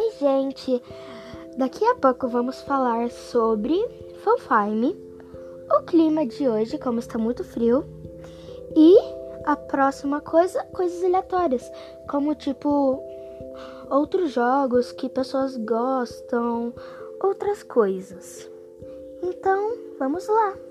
Oi, gente! Daqui a pouco vamos falar sobre Fanfime, o clima de hoje, como está muito frio, e a próxima coisa, coisas aleatórias, como tipo outros jogos que pessoas gostam, outras coisas. Então, vamos lá!